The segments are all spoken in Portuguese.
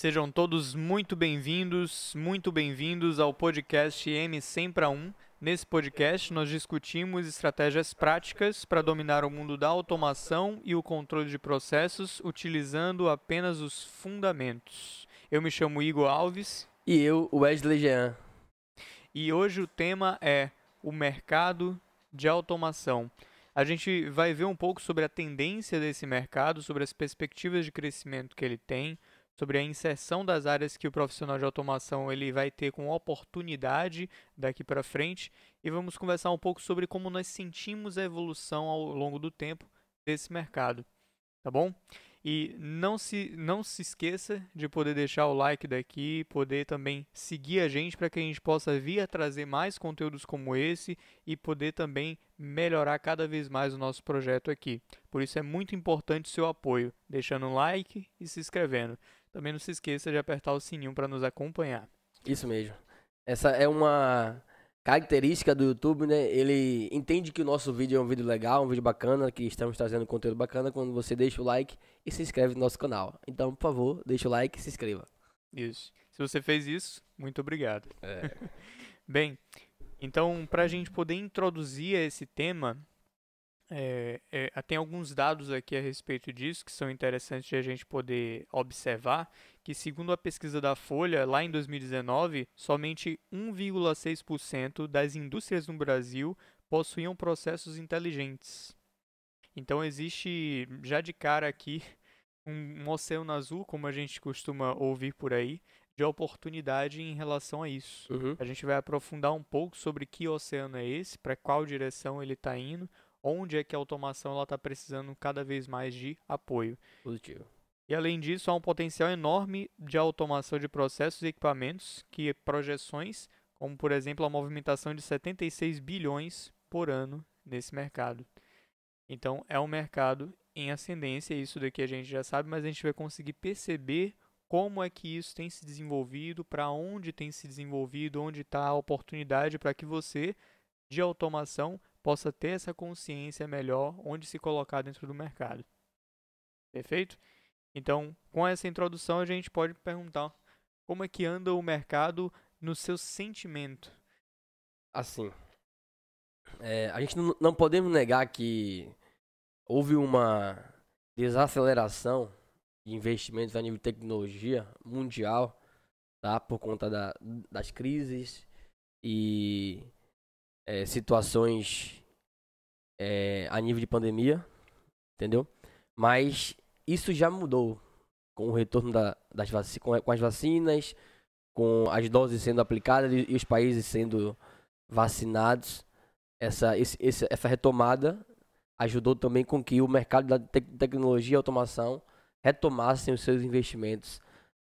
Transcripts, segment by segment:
Sejam todos muito bem-vindos, muito bem-vindos ao podcast M100 para 1. Nesse podcast, nós discutimos estratégias práticas para dominar o mundo da automação e o controle de processos utilizando apenas os fundamentos. Eu me chamo Igor Alves. E eu, Wesley Jean. E hoje o tema é o mercado de automação. A gente vai ver um pouco sobre a tendência desse mercado, sobre as perspectivas de crescimento que ele tem, sobre a inserção das áreas que o profissional de automação ele vai ter com oportunidade daqui para frente e vamos conversar um pouco sobre como nós sentimos a evolução ao longo do tempo desse mercado, tá bom? E não se, não se esqueça de poder deixar o like daqui, poder também seguir a gente para que a gente possa vir a trazer mais conteúdos como esse e poder também melhorar cada vez mais o nosso projeto aqui. Por isso é muito importante o seu apoio, deixando um like e se inscrevendo. Também não se esqueça de apertar o sininho para nos acompanhar. Isso mesmo. Essa é uma característica do YouTube, né? Ele entende que o nosso vídeo é um vídeo legal, um vídeo bacana, que estamos trazendo conteúdo bacana quando você deixa o like e se inscreve no nosso canal. Então, por favor, deixa o like e se inscreva. Isso. Se você fez isso, muito obrigado. É. Bem, então, para a gente poder introduzir esse tema, é, é, tem alguns dados aqui a respeito disso que são interessantes de a gente poder observar, que segundo a pesquisa da Folha, lá em 2019, somente 1,6% das indústrias no Brasil possuíam processos inteligentes. Então existe já de cara aqui um, um oceano azul, como a gente costuma ouvir por aí, de oportunidade em relação a isso. Uhum. A gente vai aprofundar um pouco sobre que oceano é esse, para qual direção ele está indo, onde é que a automação está precisando cada vez mais de apoio. Positivo. E além disso, há um potencial enorme de automação de processos e equipamentos, que projeções, como por exemplo a movimentação de 76 bilhões por ano nesse mercado. Então é um mercado em ascendência, isso daqui a gente já sabe, mas a gente vai conseguir perceber como é que isso tem se desenvolvido, para onde tem se desenvolvido, onde está a oportunidade para que você, de automação, possa ter essa consciência melhor onde se colocar dentro do mercado. Perfeito? Então, com essa introdução, a gente pode perguntar como é que anda o mercado no seu sentimento. Assim, é, a gente não, podemos negar que houve uma desaceleração de investimentos a nível de tecnologia mundial, tá? Por conta da, das crises e é, situações é, a nível de pandemia, entendeu? Mas isso já mudou com o retorno da, das vac com, as vacinas, com as doses sendo aplicadas e, os países sendo vacinados. Essa, esse, essa retomada ajudou também com que o mercado da te tecnologia e automação retomassem os seus investimentos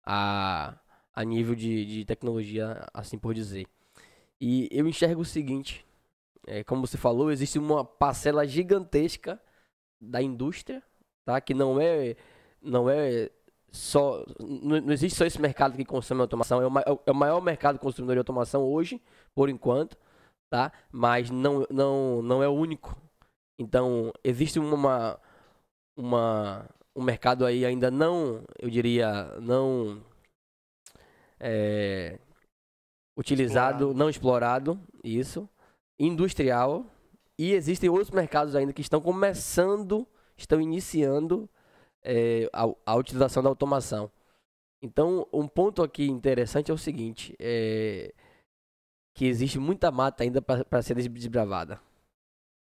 a, a nível de, de tecnologia, assim por dizer. E eu enxergo o seguinte, é, como você falou, existe uma parcela gigantesca da indústria, tá? Que não é, não é só, não, não existe só esse mercado que consome automação, é o, é o maior mercado consumidor de automação hoje, por enquanto, tá? Mas não, não, não é o único. Então, existe uma, uma, um mercado aí ainda não, eu diria, não é, utilizado, explorado. não explorado, isso, industrial, e existem outros mercados ainda que estão começando, estão iniciando é, a, a, utilização da automação. Então, um ponto aqui interessante é o seguinte, é, que existe muita mata ainda para ser desbravada.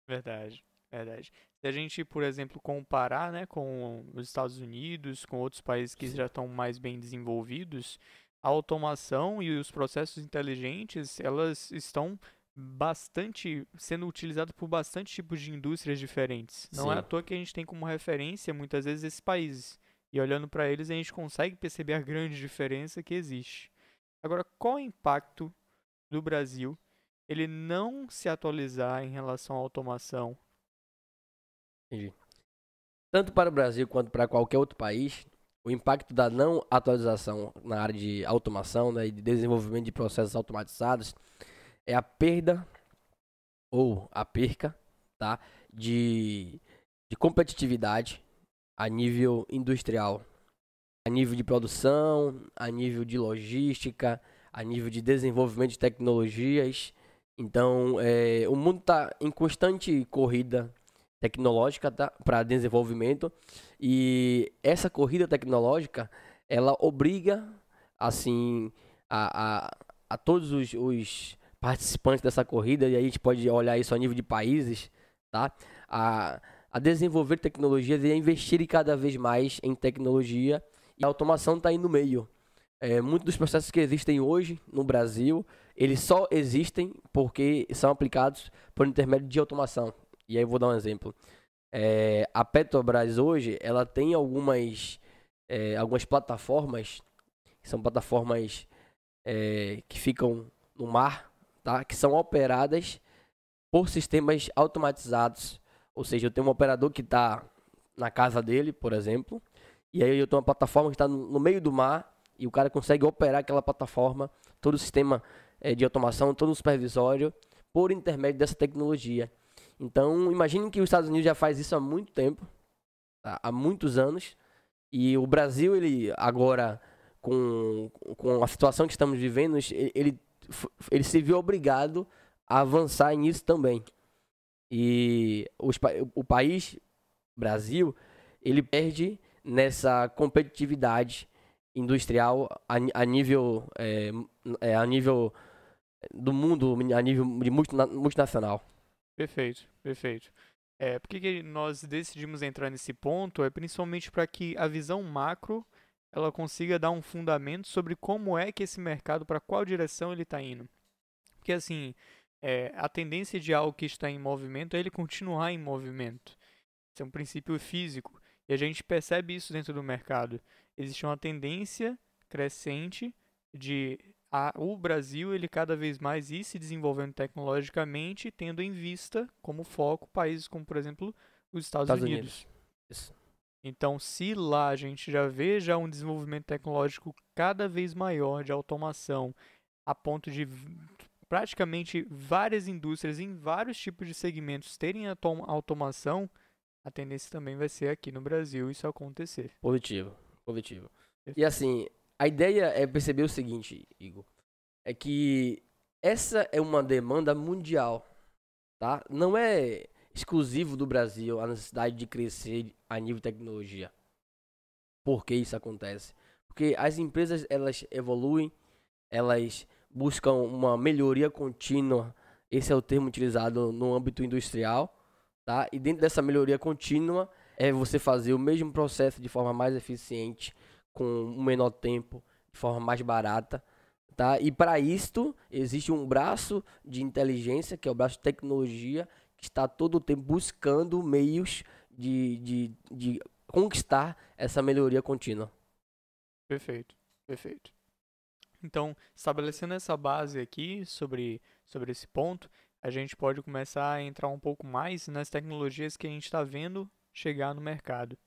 Verdade. Verdade. Se a gente, por exemplo, comparar né, com os Estados Unidos, com outros países que já estão mais bem desenvolvidos, a automação e os processos inteligentes, elas estão bastante sendo utilizadas por bastante tipos de indústrias diferentes. Não Sim. é à toa que a gente tem como referência muitas vezes esses países. E olhando para eles, a gente consegue perceber a grande diferença que existe. Agora, qual é o impacto do Brasil ele não se atualizar em relação à automação Entendi. Tanto para o Brasil quanto para qualquer outro país, o impacto da não atualização na área de automação né, e de desenvolvimento de processos automatizados é a perda ou a perca tá, de, de competitividade a nível industrial, a nível de produção, a nível de logística, a nível de desenvolvimento de tecnologias. Então, é, o mundo está em constante corrida tecnológica tá, para desenvolvimento e essa corrida tecnológica ela obriga assim a, a, a todos os, os participantes dessa corrida e aí a gente pode olhar isso a nível de países, tá? A, a desenvolver tecnologias e a investir cada vez mais em tecnologia e a automação está aí no meio. É, muitos dos processos que existem hoje no Brasil, eles só existem porque são aplicados por intermédio de automação. E aí vou dar um exemplo. É, a Petrobras hoje, ela tem algumas, é, algumas plataformas, que são plataformas é, que ficam no mar, tá? que são operadas por sistemas automatizados. Ou seja, eu tenho um operador que está na casa dele, por exemplo, e aí eu tenho uma plataforma que está no, no meio do mar e o cara consegue operar aquela plataforma, todo o sistema é, de automação, todo o supervisório, por intermédio dessa tecnologia. Então, imagine que os Estados Unidos já faz isso há muito tempo, tá? há muitos anos, e o Brasil, ele agora, com, com a situação que estamos vivendo, ele, ele, se viu obrigado a avançar nisso também. E os, o país, Brasil, ele perde nessa competitividade industrial a, a nível é, é, a nível do mundo a nível de multinacional perfeito perfeito. É por que nós decidimos entrar nesse ponto? É principalmente para que a visão macro ela consiga dar um fundamento sobre como é que esse mercado para qual direção ele está indo. Porque assim é, a tendência de algo que está em movimento é ele continuar em movimento. Isso é um princípio físico e a gente percebe isso dentro do mercado. Existe uma tendência crescente de a, o Brasil ele cada vez mais ir se desenvolvendo tecnologicamente, tendo em vista como foco países como, por exemplo, os Estados, Estados Unidos. Unidos. Então, se lá a gente já vê já um desenvolvimento tecnológico cada vez maior de automação, a ponto de praticamente várias indústrias em vários tipos de segmentos terem automação, a tendência também vai ser aqui no Brasil isso acontecer. Positivo coletivo. E assim, a ideia é perceber o seguinte, Igor, é que essa é uma demanda mundial, tá? Não é exclusivo do Brasil a necessidade de crescer a nível de tecnologia. Por que isso acontece? Porque as empresas elas evoluem, elas buscam uma melhoria contínua. Esse é o termo utilizado no âmbito industrial, tá? E dentro dessa melhoria contínua, é você fazer o mesmo processo de forma mais eficiente, com menor tempo, de forma mais barata. Tá? E para isto existe um braço de inteligência, que é o braço de tecnologia, que está todo o tempo buscando meios de, de, de conquistar essa melhoria contínua. Perfeito, perfeito. Então, estabelecendo essa base aqui sobre, sobre esse ponto, a gente pode começar a entrar um pouco mais nas tecnologias que a gente está vendo chegar no mercado.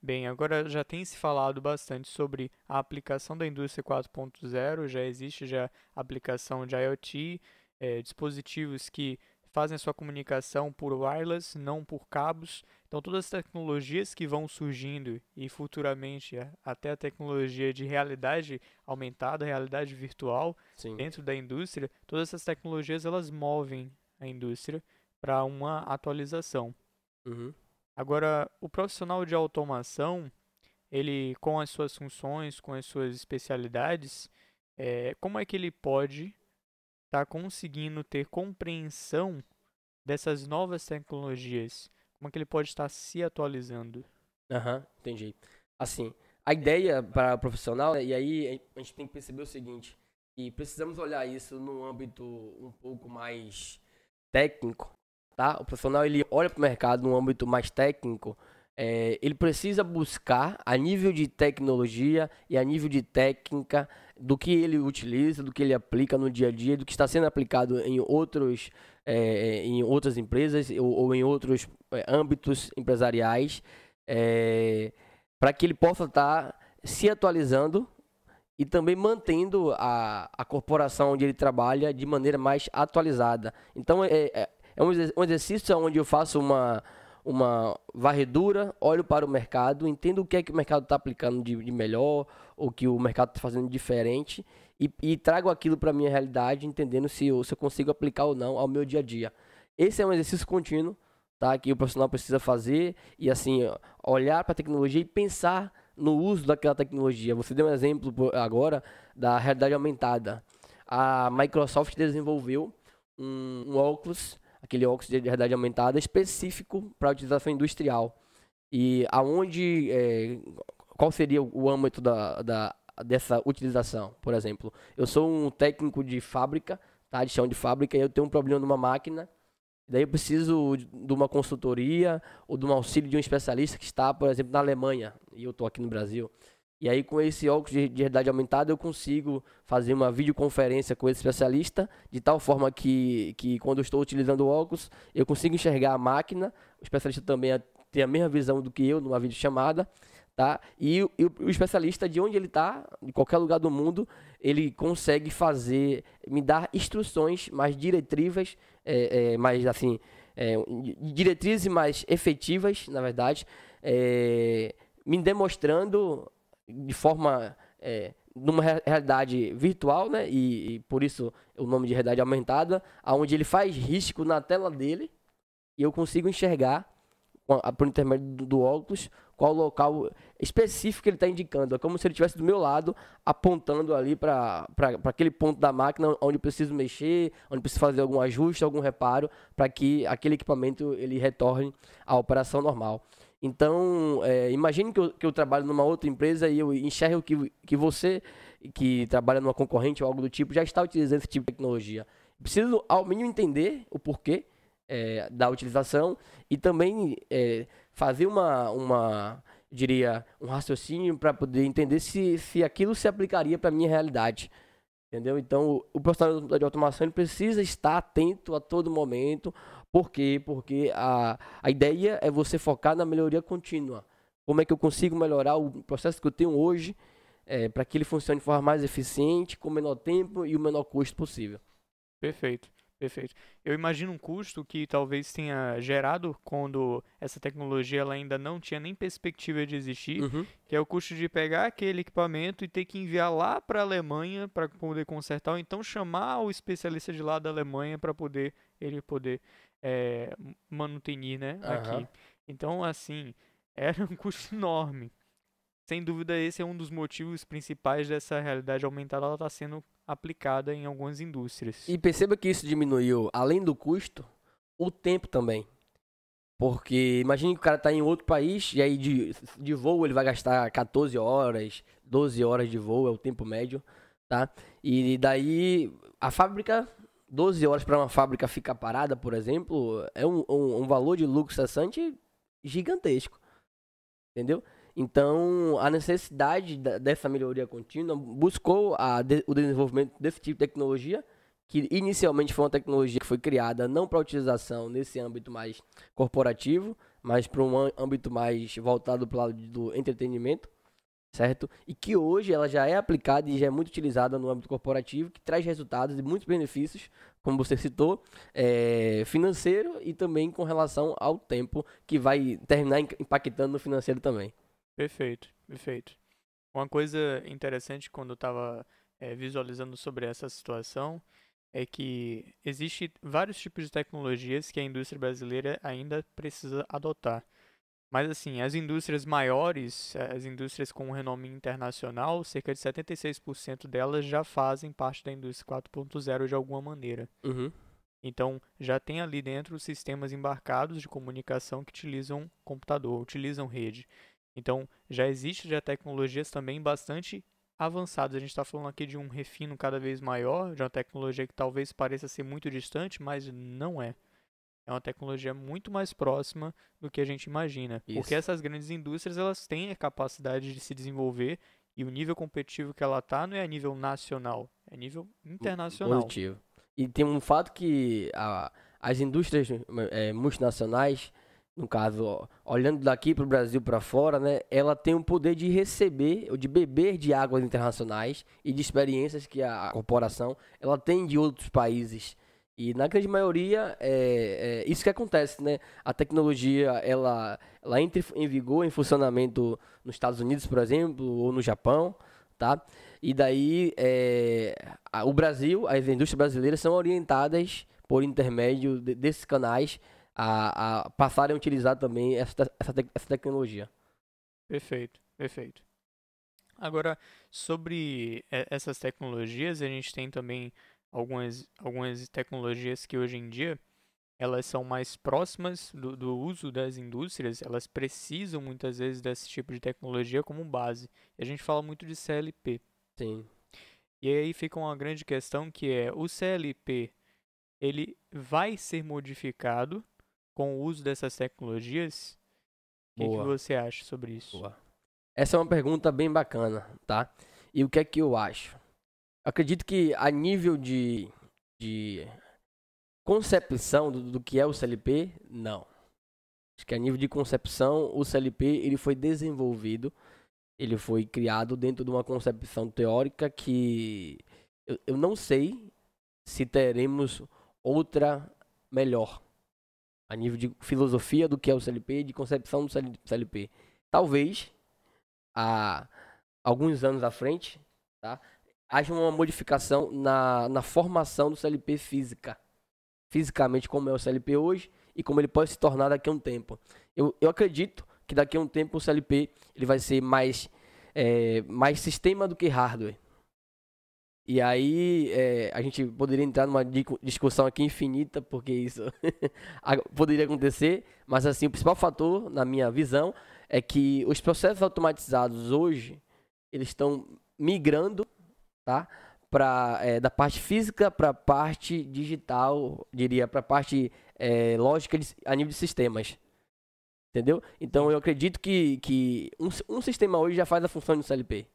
Bem, agora já tem se falado bastante sobre a aplicação da indústria 4.0, já existe já aplicação de IoT, é, dispositivos que fazem a sua comunicação por wireless, não por cabos. Então, todas as tecnologias que vão surgindo e futuramente até a tecnologia de realidade aumentada, realidade virtual Sim. dentro da indústria, todas essas tecnologias elas movem a indústria para uma atualização. Uhum. Agora, o profissional de automação, ele com as suas funções, com as suas especialidades, é, como é que ele pode estar tá conseguindo ter compreensão dessas novas tecnologias? Como é que ele pode estar se atualizando? Aham, uhum, entendi. Assim, a ideia para o profissional, e aí a gente tem que perceber o seguinte, e precisamos olhar isso no âmbito um pouco mais técnico, tá? O profissional ele olha para o mercado no âmbito mais técnico, é, ele precisa buscar a nível de tecnologia e a nível de técnica do que ele utiliza, do que ele aplica no dia a dia, do que está sendo aplicado em outros é, em outras empresas ou, ou em outros é, âmbitos empresariais, é, para que ele possa estar tá se atualizando e também mantendo a, a corporação onde ele trabalha de maneira mais atualizada. Então, é, é, é um exercício onde eu faço uma, uma varredura, olho para o mercado, entendo o que é que o mercado está aplicando de, de, melhor, ou que o mercado está fazendo diferente, e, e trago aquilo para a minha realidade, entendendo se eu, se eu consigo aplicar ou não ao meu dia a dia. Esse é um exercício contínuo tá? que o profissional precisa fazer e assim olhar para a tecnologia e pensar no uso daquela tecnologia. Você deu um exemplo agora da realidade aumentada. A Microsoft desenvolveu um, um óculos, aquele óculos de realidade aumentada específico para utilização industrial. E aonde, é, qual seria o âmbito da, da, dessa utilização? Por exemplo, eu sou um técnico de fábrica, tá, de chão de fábrica, e eu tenho um problema numa máquina Daí eu preciso de uma consultoria ou de um auxílio de um especialista que está, por exemplo, na Alemanha e eu estou aqui no Brasil. E aí com esse óculos de, de realidade aumentada eu consigo fazer uma videoconferência com esse especialista de tal forma que, que quando eu estou utilizando o óculos eu consigo enxergar a máquina, o especialista também tem a mesma visão do que eu numa videochamada tá? E, e o, o, especialista de onde ele está, em qualquer lugar do mundo, ele consegue fazer, me dar instruções mais diretivas, é, é, mais assim, é, diretrizes mais efetivas, na verdade, é, me demonstrando de forma é, numa realidade virtual, né? E, e, por isso o nome de realidade aumentada, aonde ele faz risco na tela dele e eu consigo enxergar por intermédio do óculos qual local específico que ele está indicando. É como se ele estivesse do meu lado, apontando ali para aquele ponto da máquina onde preciso mexer, onde preciso fazer algum ajuste, algum reparo, para que aquele equipamento ele retorne à operação normal. Então, é, imagine que eu, que eu trabalho numa outra empresa e eu enxergo que, que você, que trabalha numa concorrente ou algo do tipo, já está utilizando esse tipo de tecnologia. Preciso, ao mínimo, entender o porquê é, da utilização e também é, fazer uma, uma diria, um raciocínio para poder entender se, se aquilo se aplicaria para a minha realidade. Entendeu? Então, o profissional de automação precisa estar atento a todo momento. Por quê? Porque a, a ideia é você focar na melhoria contínua. Como é que eu consigo melhorar o processo que eu tenho hoje é, para que ele funcione de forma mais eficiente, com o menor tempo e o menor custo possível. Perfeito. Perfeito. Eu imagino um custo que talvez tenha gerado quando essa tecnologia ela ainda não tinha nem perspectiva de existir, uhum. que é o custo de pegar aquele equipamento e ter que enviar lá para a Alemanha para poder consertar, ou então chamar o especialista de lá da Alemanha para poder ele poder é, manutenir, né, uhum. aqui. Então, assim, era um custo enorme. Sem dúvida, esse é um dos motivos principais dessa realidade aumentada. Ela está sendo aplicada em algumas indústrias. E perceba que isso diminuiu, além do custo, o tempo também. Porque imagine que o cara está em outro país e aí de, de voo ele vai gastar 14 horas, 12 horas de voo, é o tempo médio, tá? E daí a fábrica, 12 horas para uma fábrica ficar parada, por exemplo, é um, um, um valor de lucro cessante gigantesco. Entendeu? Então, a necessidade dessa melhoria contínua buscou de, o desenvolvimento desse tipo de tecnologia, que inicialmente foi uma tecnologia que foi criada não para utilização nesse âmbito mais corporativo, mas para um âmbito mais voltado para o lado do entretenimento, certo? E que hoje ela já é aplicada e já é muito utilizada no âmbito corporativo, que traz resultados e muitos benefícios, como você citou, é, financeiro e também com relação ao tempo, que vai terminar impactando no financeiro também. Perfeito, perfeito. Uma coisa interessante quando eu estava é, visualizando sobre essa situação é que existe vários tipos de tecnologias que a indústria brasileira ainda precisa adotar. Mas assim, as indústrias maiores, as indústrias com renome internacional, cerca de 76% delas já fazem parte da indústria 4.0 de alguma maneira. Uhum. Então, já tem ali dentro sistemas embarcados de comunicação que utilizam computador, utilizam rede. Então, já existe já tecnologias também bastante avançadas. A gente está falando aqui de um refino cada vez maior, de uma tecnologia que talvez pareça ser muito distante, mas não é. É uma tecnologia muito mais próxima do que a gente imagina. Isso. Porque essas grandes indústrias elas têm a capacidade de se desenvolver e o nível competitivo que ela está não é a nível nacional, é a nível internacional. Positivo. E tem um fato que a, as indústrias é, multinacionais no caso, olhando daqui para o Brasil para fora, né, ela tem o poder de receber ou de beber de águas internacionais e de experiências que a corporação ela tem de outros países. E na grande maioria é, é, isso que acontece, né? A tecnologia ela, ela entra em vigor, em funcionamento nos Estados Unidos, por exemplo, ou no Japão, tá? E daí é, a, o Brasil, as indústrias brasileiras são orientadas por intermédio de, desses canais a, a, passarem a utilizar também essa, essa, te, essa tecnologia. Perfeito, perfeito. Agora, sobre essas tecnologias, a gente tem também algumas, algumas tecnologias que hoje em dia elas são mais próximas do, do, uso das indústrias, elas precisam muitas vezes desse tipo de tecnologia como base. E a gente fala muito de CLP. Sim. E aí fica uma grande questão que é o CLP ele vai ser modificado com o uso dessas tecnologias? O que, que, você acha sobre isso? Boa. Essa é uma pergunta bem bacana, tá? E o que é que eu acho? Acredito que a nível de, de concepção do, do que é o CLP, não. Acho que a nível de concepção, o CLP ele foi desenvolvido, ele foi criado dentro de uma concepção teórica que eu, eu não sei se teremos outra melhor a nível de filosofia do que é o CLP, de concepção do CLP. Talvez há alguns anos à frente, tá? Haja uma modificação na, na formação do CLP física. Fisicamente, como é o CLP hoje e como ele pode se tornar daqui a um tempo. Eu, eu acredito que daqui a um tempo o CLP ele vai ser mais, é, mais sistema do que hardware. E aí é, a gente poderia entrar numa discussão aqui infinita, porque isso poderia acontecer, mas assim, o principal fator, na minha visão, é que os processos automatizados hoje, eles estão migrando tá? Pra, é, da parte física para a parte digital, diria, para a parte é, lógica de, a nível de sistemas. Entendeu? Então eu acredito que, que um, um sistema hoje já faz a função do CLP,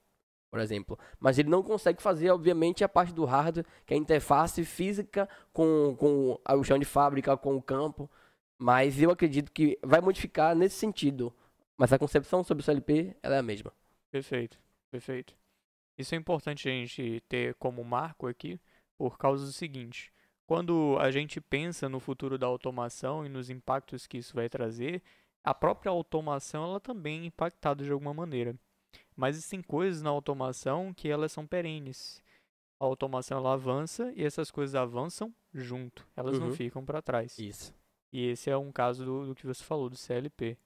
por exemplo. Mas ele não consegue fazer, obviamente, a parte do hardware, que é a interface física com, com o chão de fábrica, com o campo. Mas eu acredito que vai modificar nesse sentido. Mas a concepção sobre o CLP ela é a mesma. Perfeito, perfeito. Isso é importante a gente ter como marco aqui, por causa do seguinte: quando a gente pensa no futuro da automação e nos impactos que isso vai trazer, a própria automação ela também é impactada de alguma maneira. Mas existem coisas na automação que elas são perenes. A automação ela avança e essas coisas avançam junto, elas uhum. não ficam para trás. Isso. E esse é um caso do, do que você falou do CLP.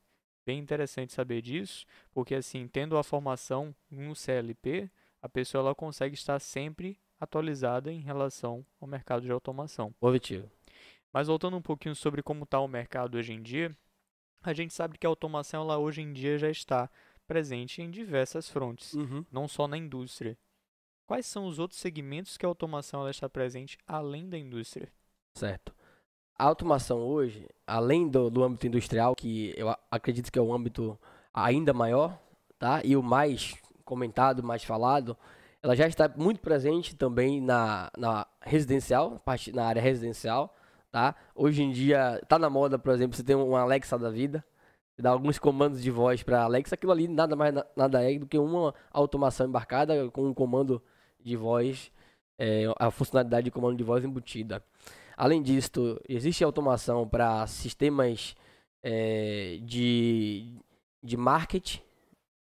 Bem interessante saber disso, porque assim, tendo a formação no CLP, a pessoa ela consegue estar sempre atualizada em relação ao mercado de automação. Positivo. Mas voltando um pouquinho sobre como está o mercado hoje em dia, a gente sabe que a automação ela hoje em dia já está presente em diversas frontes, uhum. não só na indústria. Quais são os outros segmentos que a automação ela está presente além da indústria? Certo. A automação hoje, além do, do âmbito industrial, que eu acredito que é o âmbito ainda maior, tá? E o mais comentado, mais falado, ela já está muito presente também na, na residencial, na área residencial, tá? Hoje em dia está na moda, por exemplo, você tem um Alexa da vida, você dá alguns comandos de voz para Alexa, aquilo ali nada mais nada é do que uma automação embarcada com um comando de voz, é, a funcionalidade de comando de voz embutida. Além disso, existe automação para sistemas é, de, de marketing,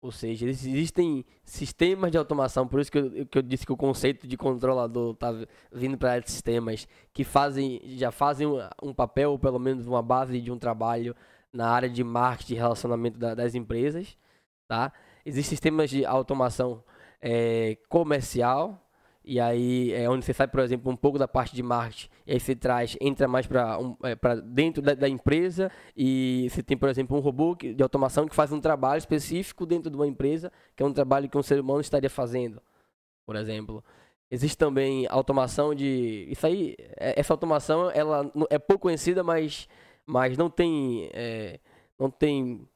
ou seja, existem sistemas de automação, por isso que eu, que eu disse que o conceito de controlador está vindo para sistemas que fazem, já fazem um, papel, ou pelo menos uma base de um trabalho na área de marketing e relacionamento da, das empresas. Tá? Existem sistemas de automação é, comercial, e aí é onde você sai, por exemplo, um pouco da parte de marketing, e aí você traz, entra mais para um, é, dentro da, da, empresa, e você tem, por exemplo, um robô que, de automação que faz um trabalho específico dentro de uma empresa, que é um trabalho que um ser humano estaria fazendo, por exemplo. Existe também automação de. Isso aí, é, essa automação ela é pouco conhecida, mas, mas não tem. É, não tem,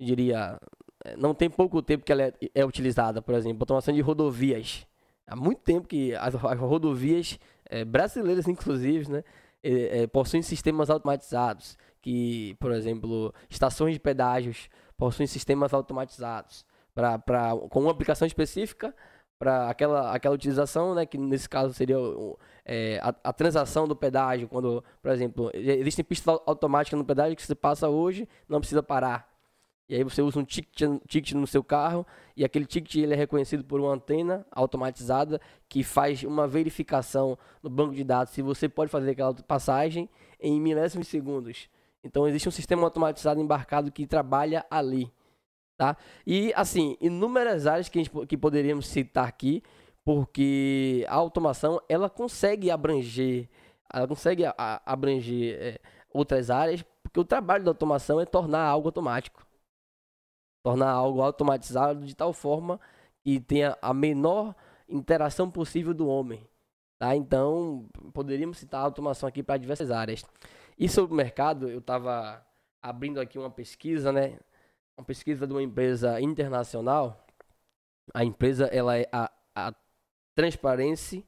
diria. É, não tem pouco tempo que ela é, é utilizada, por exemplo, automação de rodovias há muito tempo que as, as rodovias é, brasileiras, inclusive, né, é, possuem sistemas automatizados, que, por exemplo, estações de pedágios possuem sistemas automatizados pra, pra, com uma aplicação específica para aquela, aquela utilização, né, que nesse caso seria é, a, a, transação do pedágio, quando, por exemplo, existem pistas automáticas no pedágio que você passa hoje, não precisa parar. E aí você usa um ticket, ticket no seu carro e aquele ticket ele é reconhecido por uma antena automatizada que faz uma verificação no banco de dados se você pode fazer aquela passagem em milésimos de segundos. Então existe um sistema automatizado embarcado que trabalha ali. Tá? E assim, inúmeras áreas que, gente, que poderíamos citar aqui, porque a automação ela consegue abranger, ela consegue a, abranger é, outras áreas, porque o trabalho da automação é tornar algo automático tornar algo automatizado de tal forma que tenha a menor interação possível do homem. Tá? Então, poderíamos citar a automação aqui para diversas áreas. E sobre o mercado, eu estava abrindo aqui uma pesquisa, né? Uma pesquisa de uma empresa internacional. A empresa ela é a, a Transparency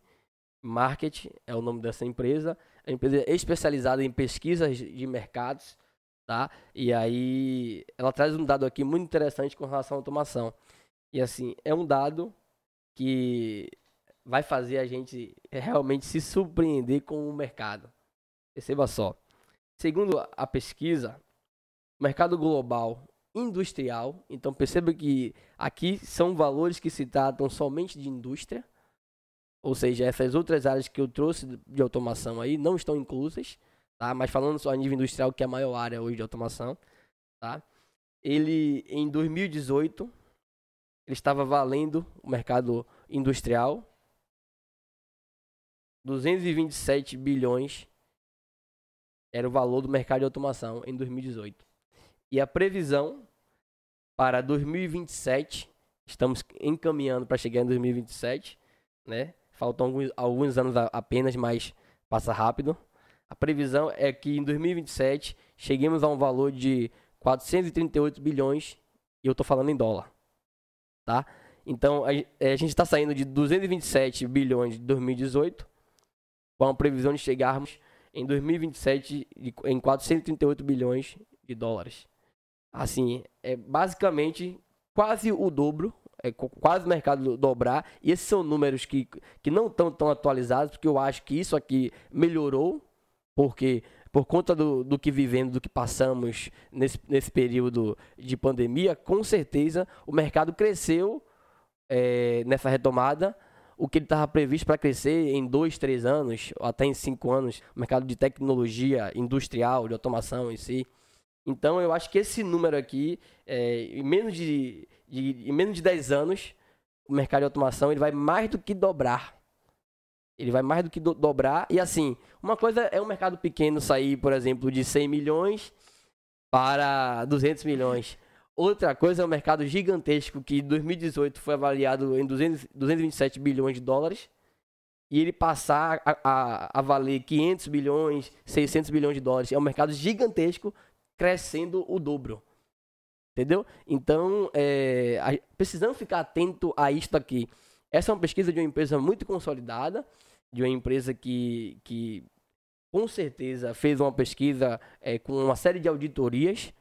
Market, é o nome dessa empresa. A empresa é especializada em pesquisas de mercados tá? E aí ela traz um dado aqui muito interessante com relação à automação. E assim, é um dado que vai fazer a gente realmente se surpreender com o mercado. Perceba só. Segundo a pesquisa, mercado global industrial, então perceba que aqui são valores que se tratam somente de indústria, ou seja, essas outras áreas que eu trouxe de automação aí não estão inclusas tá? Mas falando só a nível industrial, que é a maior área hoje de automação, tá? Ele, em 2018, ele estava valendo o mercado industrial 227 bilhões era o valor do mercado de automação em 2018. E a previsão para 2027, estamos encaminhando para chegar em 2027, né? Faltam alguns, alguns anos apenas, mas passa rápido. A previsão é que em 2027 cheguemos a um valor de 438 bilhões, e eu estou falando em dólar. Tá? Então, a, é, a gente está saindo de 227 bilhões de 2018, com a previsão de chegarmos em 2027 em 438 bilhões de dólares. Assim, é basicamente quase o dobro, é quase o mercado dobrar. E esses são números que, que não estão tão atualizados, porque eu acho que isso aqui melhorou porque por conta do, do que vivemos, do que passamos nesse, nesse período de pandemia, com certeza o mercado cresceu é, nessa retomada. O que ele estava previsto para crescer em dois, três anos, até em cinco anos, o mercado de tecnologia industrial, de automação em si. Então, eu acho que esse número aqui, é, em, menos de, de, em menos de 10 anos, o mercado de automação ele vai mais do que dobrar. Ele vai mais do que do dobrar. E assim, uma coisa é um mercado pequeno sair, por exemplo, de 100 milhões para 200 milhões. Outra coisa é um mercado gigantesco que em 2018 foi avaliado em 200, 227 bilhões de dólares e ele passar a, a, a, valer 500 bilhões, 600 bilhões de dólares. É um mercado gigantesco crescendo o dobro. Entendeu? Então, é, precisamos ficar atento a isto aqui. Essa é uma pesquisa de uma empresa muito consolidada, de uma empresa que, que com certeza fez uma pesquisa é, com uma série de auditorias,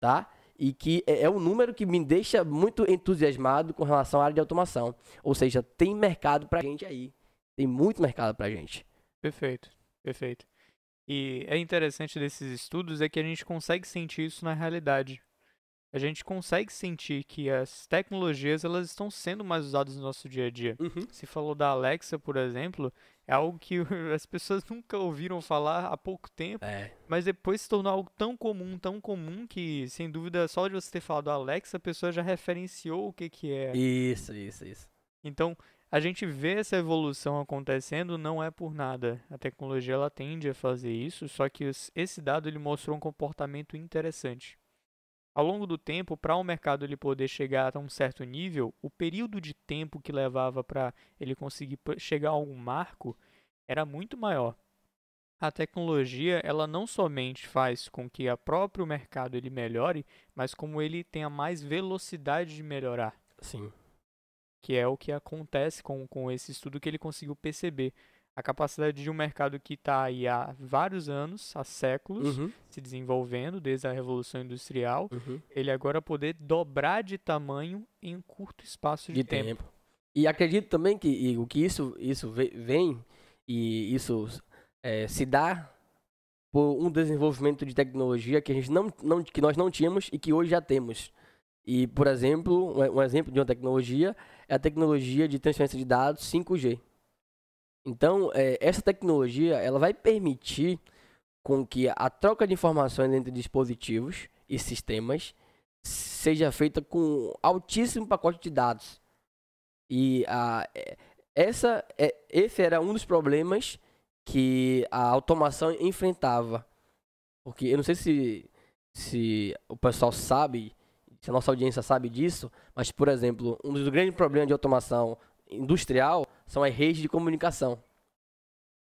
tá? E que é, é um número que me deixa muito entusiasmado com relação à área de automação. Ou seja, tem mercado pra gente aí. Tem muito mercado pra gente. Perfeito, perfeito. E é interessante desses estudos é que a gente consegue sentir isso na realidade a gente consegue sentir que as tecnologias elas estão sendo mais usadas no nosso dia a dia. Uhum. Se falou da Alexa, por exemplo, é algo que as pessoas nunca ouviram falar há pouco tempo, é. mas depois se tornou algo tão comum, tão comum que, sem dúvida, só de você ter falado Alexa, a pessoa já referenciou o que que é. Isso, isso, isso. Então, a gente vê essa evolução acontecendo não é por nada. A tecnologia ela tende a fazer isso, só que esse dado ele mostrou um comportamento interessante. Ao longo do tempo, para o um mercado ele poder chegar a um certo nível, o período de tempo que levava para ele conseguir chegar a algum marco era muito maior. A tecnologia, ela não somente faz com que o próprio mercado ele melhore, mas como ele tenha mais velocidade de melhorar. Sim. Que é o que acontece com, com esse estudo que ele conseguiu perceber a capacidade de um mercado que está aí há vários anos, há séculos, uhum. se desenvolvendo desde a Revolução Industrial, uhum. ele agora poder dobrar de tamanho em um curto espaço de, de tempo. tempo. E acredito também que o que isso, isso vem e isso é, se dá por um desenvolvimento de tecnologia que a gente não, não que nós não tínhamos e que hoje já temos. E, por exemplo, um, um exemplo de uma tecnologia é a tecnologia de transferência de dados 5G. Então, é, essa tecnologia ela vai permitir com que a troca de informações entre dispositivos e sistemas seja feita com altíssimo pacote de dados. E a, é, essa, é, esse era um dos problemas que a automação enfrentava. Porque eu não sei se, se o pessoal sabe, se a nossa audiência sabe disso, mas, por exemplo, um dos grandes problemas de automação industrial são as redes de comunicação.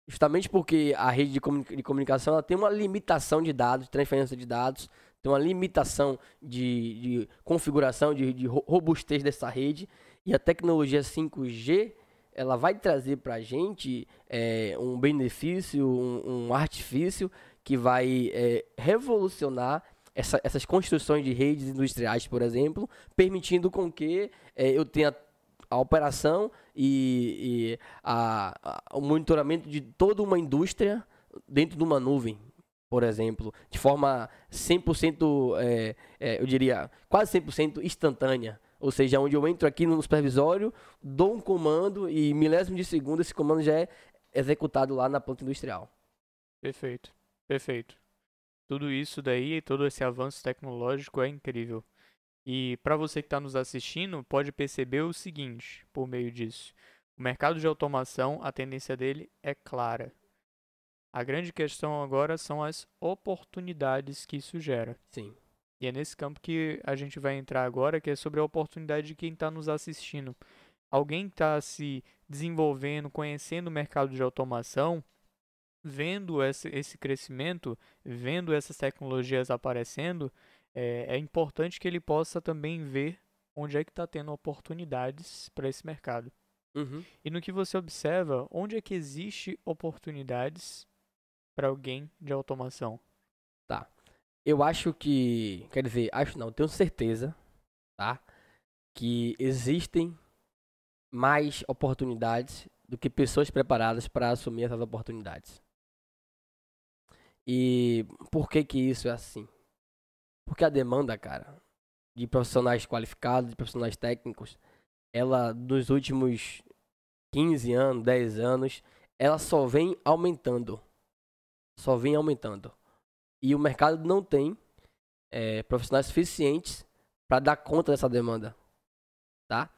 Justamente porque a rede de, comunicação ela tem uma limitação de dados, de transferência de dados, tem uma limitação de, de configuração, de, de robustez dessa rede, e a tecnologia 5G ela vai trazer para a gente é, um benefício, um, um, artifício que vai é, revolucionar essa, essas construções de redes industriais, por exemplo, permitindo com que é, eu tenha a operação e, e a, a, o monitoramento de toda uma indústria dentro de uma nuvem, por exemplo, de forma 100%, é, é, eu diria, quase 100% instantânea. Ou seja, onde eu entro aqui no supervisório, dou um comando e milésimo de segundo esse comando já é executado lá na planta industrial. Perfeito, perfeito. Tudo isso daí, todo esse avanço tecnológico é incrível. E para você que está nos assistindo, pode perceber o seguinte, por meio disso. O mercado de automação, a tendência dele é clara. A grande questão agora são as oportunidades que isso gera. Sim. E é nesse campo que a gente vai entrar agora, que é sobre a oportunidade de quem está nos assistindo. Alguém está se desenvolvendo, conhecendo o mercado de automação, vendo esse, esse crescimento, vendo essas tecnologias aparecendo, é, é importante que ele possa também ver onde é que está tendo oportunidades para esse mercado. Uhum. E no que você observa, onde é que existe oportunidades para alguém de automação? Tá. Eu acho que. Quer dizer, acho não, tenho certeza, tá? Que existem mais oportunidades do que pessoas preparadas para assumir essas oportunidades. E por que que isso é assim? Porque a demanda, cara, de profissionais qualificados, de profissionais técnicos, ela nos últimos 15 anos, 10 anos, ela só vem aumentando. Só vem aumentando. E o mercado não tem é, profissionais suficientes para dar conta dessa demanda. Tá?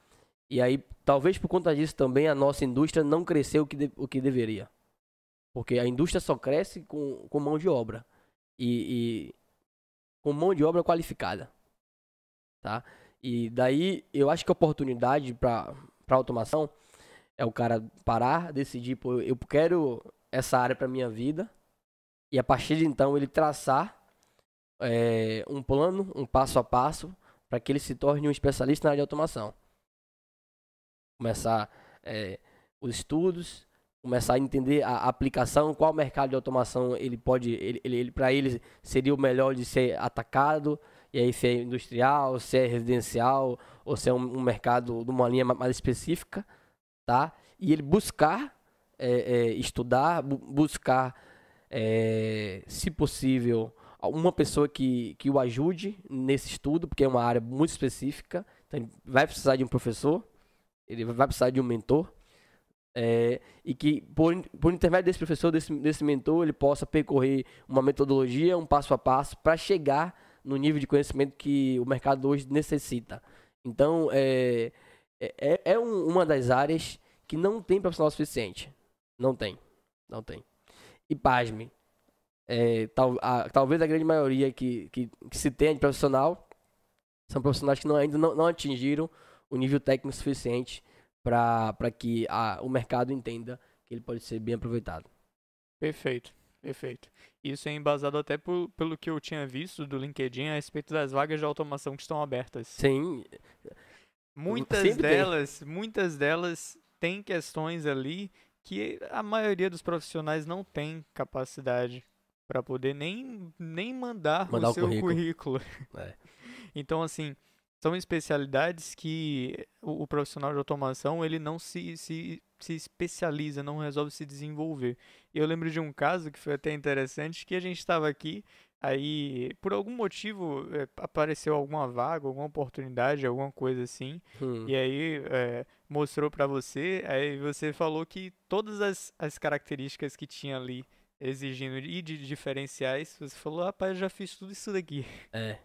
E aí, talvez por conta disso também, a nossa indústria não cresceu o que, de, o que deveria. Porque a indústria só cresce com, com mão de obra. E, e com mão de obra qualificada. Tá? E daí, eu acho que a oportunidade para automação é o cara parar, decidir, pô, eu quero essa área para minha vida e a partir de então ele traçar é, um plano, um passo a passo, para que ele se torne um especialista na área de automação. Começar é, os estudos, começar a entender a aplicação, qual mercado de automação ele pode, ele, ele, para ele seria o melhor de ser atacado, e aí se é industrial, se é residencial, ou se é um, um mercado de uma linha mais específica, tá? E ele buscar é, é, estudar, bu buscar é, se possível, uma pessoa que, que o ajude nesse estudo, porque é uma área muito específica. Então, vai precisar de um professor, ele vai precisar de um mentor. É, e que por, por intermédio desse professor, desse, desse mentor, ele possa percorrer uma metodologia, um passo a passo, para chegar no nível de conhecimento que o mercado hoje necessita. Então, é, é, é um, uma das áreas que não tem profissional suficiente. Não tem. Não tem. E pasme, é, tal, a, talvez a grande maioria que, que, que, se tem de profissional são profissionais que não, ainda não, não atingiram o nível técnico suficiente para que a, o mercado entenda que ele pode ser bem aproveitado. Perfeito, perfeito. Isso é embasado até por, pelo que eu tinha visto do LinkedIn a respeito das vagas de automação que estão abertas. Sim. Muitas Sempre delas, tem. muitas delas têm questões ali que a maioria dos profissionais não tem capacidade para poder nem, nem mandar, mandar o, o seu currículo. currículo. É. Então, assim, são especialidades que o, o, profissional de automação ele não se, se, se especializa, não resolve se desenvolver. Eu lembro de um caso que foi até interessante, que a gente estava aqui, aí por algum motivo é, apareceu alguma vaga, alguma oportunidade, alguma coisa assim, hum. e aí é, mostrou para você, aí você falou que todas as, as características que tinha ali exigindo e de diferenciais, você falou, rapaz, eu já fiz tudo isso daqui. É.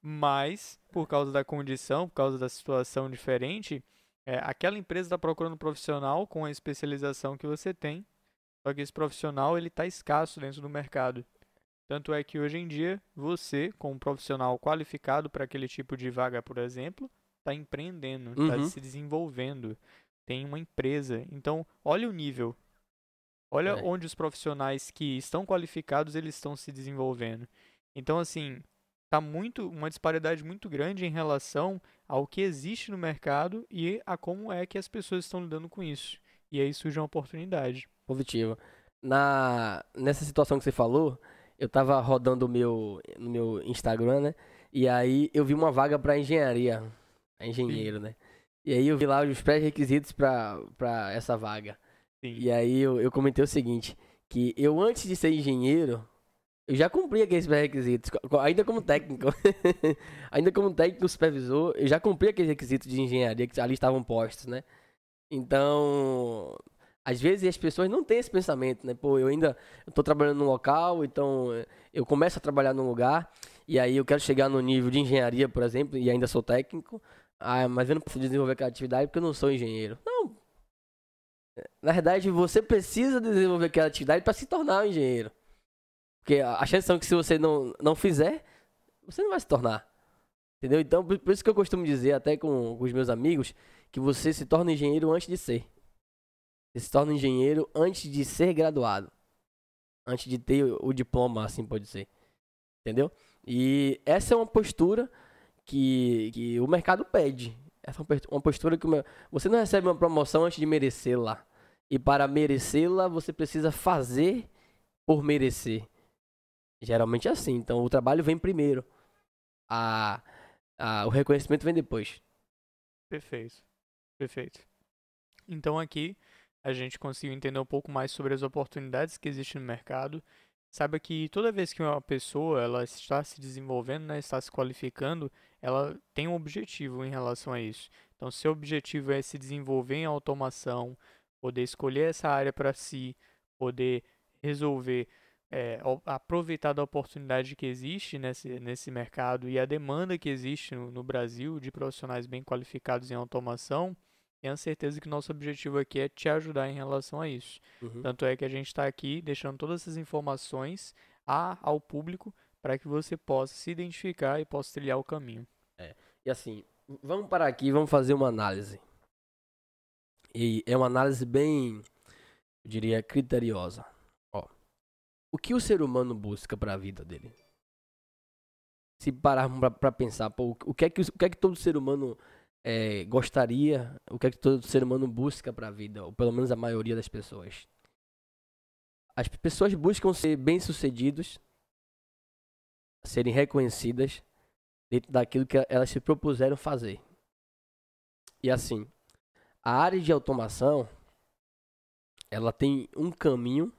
Mas, por causa da condição, por causa da situação diferente, é, aquela empresa está procurando um profissional com a especialização que você tem, só que esse profissional ele está escasso dentro do mercado. Tanto é que hoje em dia, você, como um profissional qualificado para aquele tipo de vaga, por exemplo, está empreendendo, está uhum. se desenvolvendo, tem uma empresa. Então, olha o nível. Olha é. onde os profissionais que estão qualificados eles estão se desenvolvendo. Então, assim, tá muito uma disparidade muito grande em relação ao que existe no mercado e a como é que as pessoas estão lidando com isso. E aí surge uma oportunidade. Positivo. Na nessa situação que você falou, eu tava rodando o meu no meu Instagram, né? E aí eu vi uma vaga para engenharia, engenheiro, Sim. né? E aí eu vi lá os pré-requisitos para essa vaga. Sim. E aí eu, eu comentei o seguinte, que eu antes de ser engenheiro, eu já cumpri aqueles pré-requisitos, ainda como técnico. ainda como técnico supervisor, eu já cumpri aqueles requisitos de engenharia que ali estavam postos, né? Então, às vezes as pessoas não têm esse pensamento, né? Pô, eu ainda estou trabalhando num local, então eu começo a trabalhar num lugar e aí eu quero chegar no nível de engenharia, por exemplo, e ainda sou técnico. Ah, mas eu não preciso desenvolver aquela atividade porque eu não sou engenheiro. Não, na verdade, você precisa desenvolver aquela atividade para se tornar um engenheiro. Porque a chance são que se você não, não fizer, você não vai se tornar. Entendeu? Então, por, isso que eu costumo dizer, até com, com, os meus amigos, que você se torna engenheiro antes de ser. Você se torna engenheiro antes de ser graduado. Antes de ter o, o diploma, assim pode ser. Entendeu? E essa é uma postura que, que o mercado pede. Essa é uma postura que você não recebe uma promoção antes de merecê-la. E para merecê-la, você precisa fazer por merecer. Geralmente é assim. Então, o trabalho vem primeiro. A, a, o reconhecimento vem depois. Perfeito. Perfeito. Então, aqui a gente conseguiu entender um pouco mais sobre as oportunidades que existem no mercado. Saiba que toda vez que uma pessoa ela está se desenvolvendo, né, está se qualificando, ela tem um objetivo em relação a isso. Então, seu objetivo é se desenvolver em automação, poder escolher essa área para si, poder resolver, é, aproveitar da oportunidade que existe nesse, nesse mercado e a demanda que existe no, no Brasil de profissionais bem qualificados em automação, tenha certeza que nosso objetivo aqui é te ajudar em relação a isso. Uhum. Tanto é que a gente está aqui deixando todas essas informações a, ao público para que você possa se identificar e possa trilhar o caminho. É. E assim, vamos parar aqui e vamos fazer uma análise. E é uma análise bem, eu diria, criteriosa. O que o ser humano busca para a vida dele? Se pararmos para pensar, pô, o que é que o que é que todo ser humano é, gostaria, o que é que todo ser humano busca para a vida, ou pelo menos a maioria das pessoas? As pessoas buscam ser bem-sucedidos, serem reconhecidas dentro daquilo que elas se propuseram fazer. E assim, a área de automação, ela tem um caminho,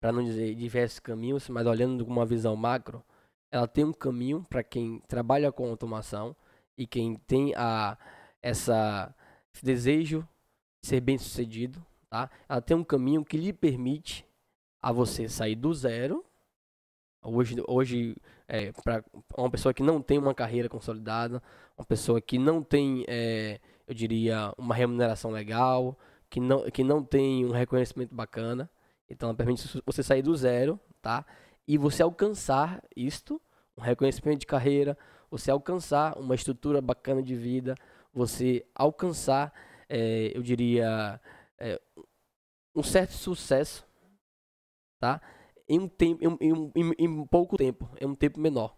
para não dizer diversos caminhos, mas olhando com uma visão macro, ela tem um caminho para quem trabalha com automação e quem tem a essa esse desejo de ser bem sucedido, tá? Ela tem um caminho que lhe permite a você sair do zero. Hoje, hoje é, para uma pessoa que não tem uma carreira consolidada, uma pessoa que não tem é, eu diria, uma remuneração legal, que não, que não tem um reconhecimento bacana. Então, ela permite você sair do zero, tá? E você alcançar isto, um reconhecimento de carreira, você alcançar uma estrutura bacana de vida, você alcançar, é, eu diria, é, um certo sucesso, tá? Em um tempo, em, em, em, em pouco tempo, em um tempo menor.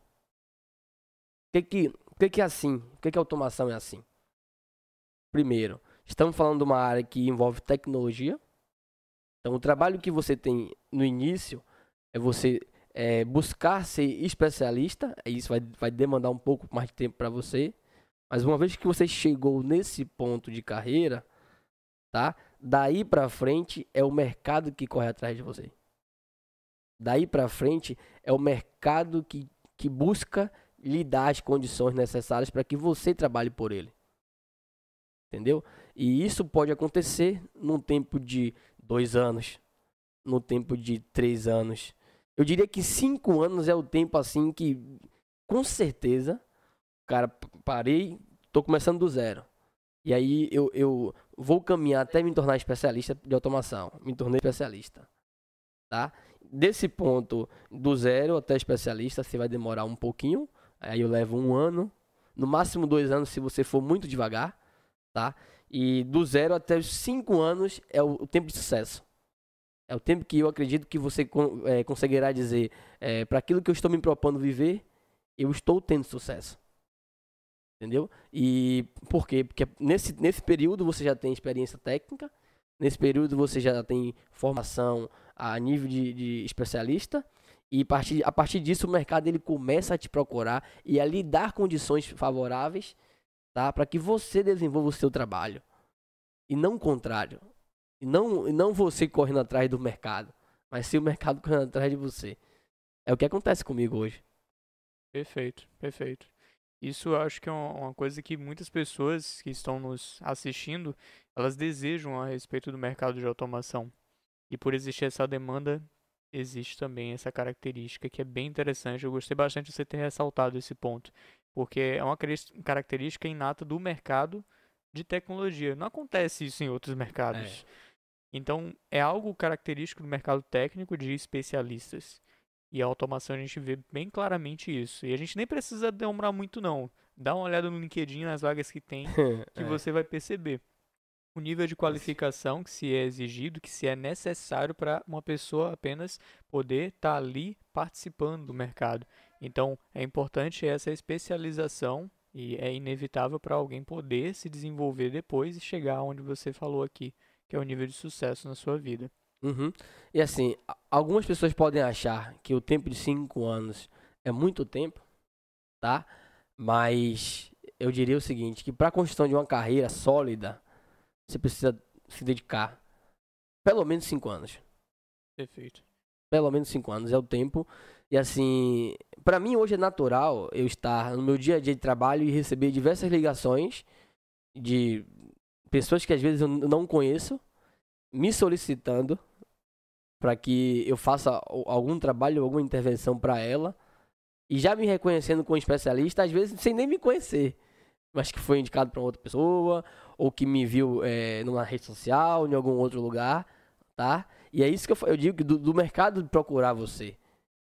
Por que que, que, que é assim? Por que, que a automação é assim? Primeiro, estamos falando de uma área que envolve tecnologia. Então, o trabalho que você tem no início é você é, buscar ser especialista, isso vai, vai demandar um pouco mais de tempo para você. Mas uma vez que você chegou nesse ponto de carreira, tá? Daí para frente é o mercado que corre atrás de você. Daí para frente é o mercado que, que busca lhe dar as condições necessárias para que você trabalhe por ele. Entendeu? E isso pode acontecer num tempo de dois anos, no tempo de três anos. Eu diria que cinco anos é o tempo assim que, com certeza, cara, parei, tô começando do zero. E aí eu, eu vou caminhar até me tornar especialista de automação. Me tornei especialista. Tá? Desse ponto, do zero até especialista, você vai demorar um pouquinho. Aí eu levo um ano, no máximo dois anos se você for muito devagar, tá? E do zero até os cinco anos é o, tempo de sucesso. É o tempo que eu acredito que você é, conseguirá dizer, é, para aquilo que eu estou me propondo viver, eu estou tendo sucesso. Entendeu? E por quê? Porque nesse, nesse período você já tem experiência técnica, nesse período você já tem formação a nível de, de especialista, e a partir, a partir disso o mercado ele começa a te procurar e a lhe dar condições favoráveis tá? para que você desenvolva o seu trabalho. E não o contrário. E não, e não você correndo atrás do mercado, mas sim o mercado correndo atrás de você. É o que acontece comigo hoje. Perfeito, perfeito. Isso eu acho que é uma coisa que muitas pessoas que estão nos assistindo, elas desejam a respeito do mercado de automação. E por existir essa demanda, existe também essa característica que é bem interessante. Eu gostei bastante de você ter ressaltado esse ponto, porque é uma característica inata do mercado de tecnologia. Não acontece isso em outros mercados. É. Então, é algo característico do mercado técnico de especialistas. E a automação a gente vê bem claramente isso. E a gente nem precisa demorar muito não. Dá uma olhada no LinkedIn, nas vagas que tem, que é. você vai perceber o nível de qualificação que se é exigido, que se é necessário para uma pessoa apenas poder estar tá ali participando do mercado. Então, é importante essa especialização e é inevitável para alguém poder se desenvolver depois e chegar onde você falou aqui, que é o nível de sucesso na sua vida. Uhum. E assim, algumas pessoas podem achar que o tempo de cinco anos é muito tempo, tá? Mas eu diria o seguinte, que para a construção de uma carreira sólida, você precisa se dedicar pelo menos cinco anos. Perfeito. Pelo menos cinco anos é o tempo. E assim, para mim hoje é natural eu estar no meu dia a dia de trabalho e receber diversas ligações de pessoas que às vezes eu não conheço me solicitando para que eu faça algum trabalho, alguma intervenção para ela e já me reconhecendo como especialista, às vezes sem nem me conhecer, mas que foi indicado para outra pessoa ou que me viu é, numa rede social, em algum outro lugar, tá? E é isso que eu, eu digo do, do mercado procurar você.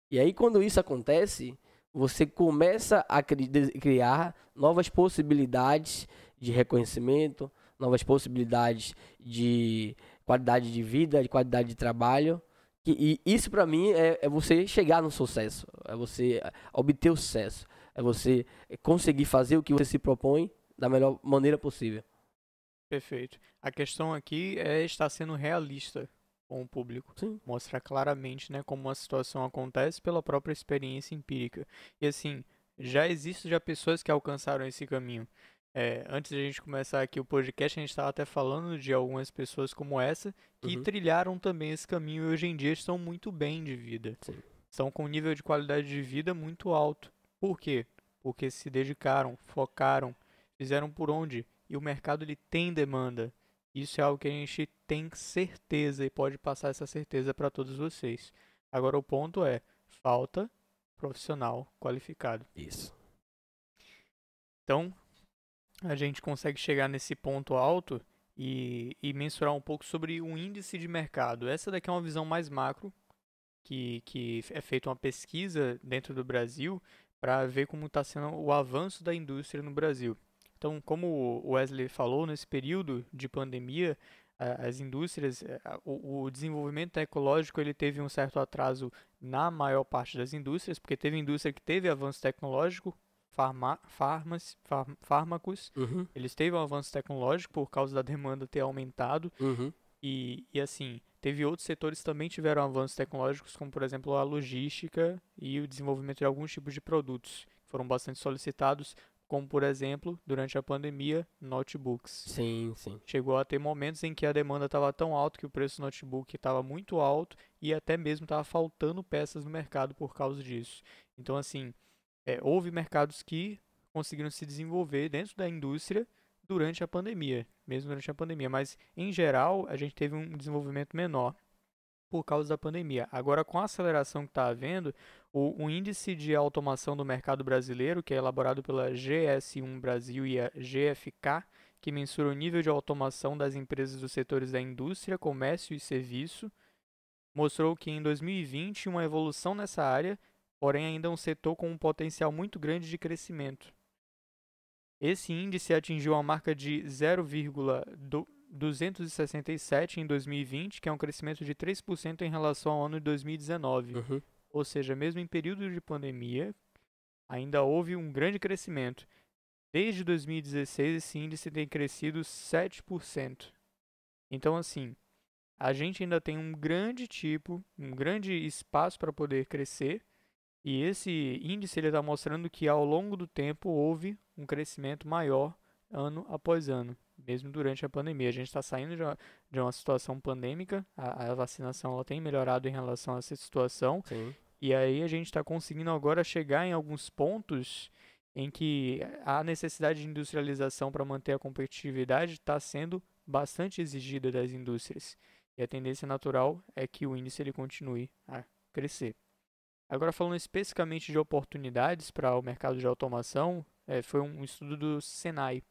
E aí quando isso acontece, você começa a criar novas possibilidades de reconhecimento, novas possibilidades de qualidade de vida, de qualidade de trabalho. E, e isso para mim é, é, você chegar no sucesso, é você obter o sucesso, é você conseguir fazer o que você se propõe da melhor maneira possível. Perfeito. A questão aqui é estar sendo realista com o público. Sim. Mostrar claramente né, como uma situação acontece pela própria experiência empírica. E assim, já existem já pessoas que alcançaram esse caminho. É, antes de a gente começar aqui o podcast, a gente estava até falando de algumas pessoas como essa que uhum. trilharam também esse caminho e hoje em dia estão muito bem de vida. Sim. Estão com um nível de qualidade de vida muito alto. Por quê? Porque se dedicaram, focaram, fizeram por onde? E o mercado ele tem demanda. Isso é algo que a gente tem certeza e pode passar essa certeza para todos vocês. Agora o ponto é, falta profissional qualificado. Isso. Então, a gente consegue chegar nesse ponto alto e, e mensurar um pouco sobre o índice de mercado. Essa daqui é uma visão mais macro, que, que é feita uma pesquisa dentro do Brasil para ver como está sendo o avanço da indústria no Brasil. Então, como o Wesley falou, nesse período de pandemia, as indústrias, o, desenvolvimento tecnológico ele teve um certo atraso na maior parte das indústrias, porque teve indústria que teve avanço tecnológico, farma, farmas, fármacos, uhum. eles teve um avanço tecnológico por causa da demanda ter aumentado. Uhum. E, e assim, teve outros setores que também tiveram avanços tecnológicos, como por exemplo a logística e o desenvolvimento de alguns tipos de produtos, que foram bastante solicitados, como por exemplo, durante a pandemia, notebooks. Sim, sim. Chegou a ter momentos em que a demanda estava tão alta que o preço do notebook estava muito alto e até mesmo estava faltando peças no mercado por causa disso. Então, assim, é, houve mercados que conseguiram se desenvolver dentro da indústria durante a pandemia, mesmo durante a pandemia, mas em geral a gente teve um desenvolvimento menor por causa da pandemia. Agora, com a aceleração que está havendo, o, o, índice de automação do mercado brasileiro, que é elaborado pela GS1 Brasil e a GFK, que mensura o nível de automação das empresas dos setores da indústria, comércio e serviço, mostrou que em 2020 uma evolução nessa área, porém ainda um setor com um potencial muito grande de crescimento. Esse índice atingiu a marca de 0,267 em 2020, que é um crescimento de 3% em relação ao ano de 2019. Uhum. Ou seja, mesmo em período de pandemia, ainda houve um grande crescimento. Desde 2016, esse índice tem crescido 7%. Então, assim, a gente ainda tem um grande tipo, um grande espaço para poder crescer, e esse índice está mostrando que ao longo do tempo houve um crescimento maior ano após ano, mesmo durante a pandemia. A gente está saindo de uma, de uma, situação pandêmica, a, a vacinação ela tem melhorado em relação a essa situação, Sim. e aí a gente está conseguindo agora chegar em alguns pontos em que a necessidade de industrialização para manter a competitividade está sendo bastante exigida das indústrias. E a tendência natural é que o índice ele continue a crescer. Agora, falando especificamente de oportunidades para o mercado de automação, é, foi um estudo do Senai,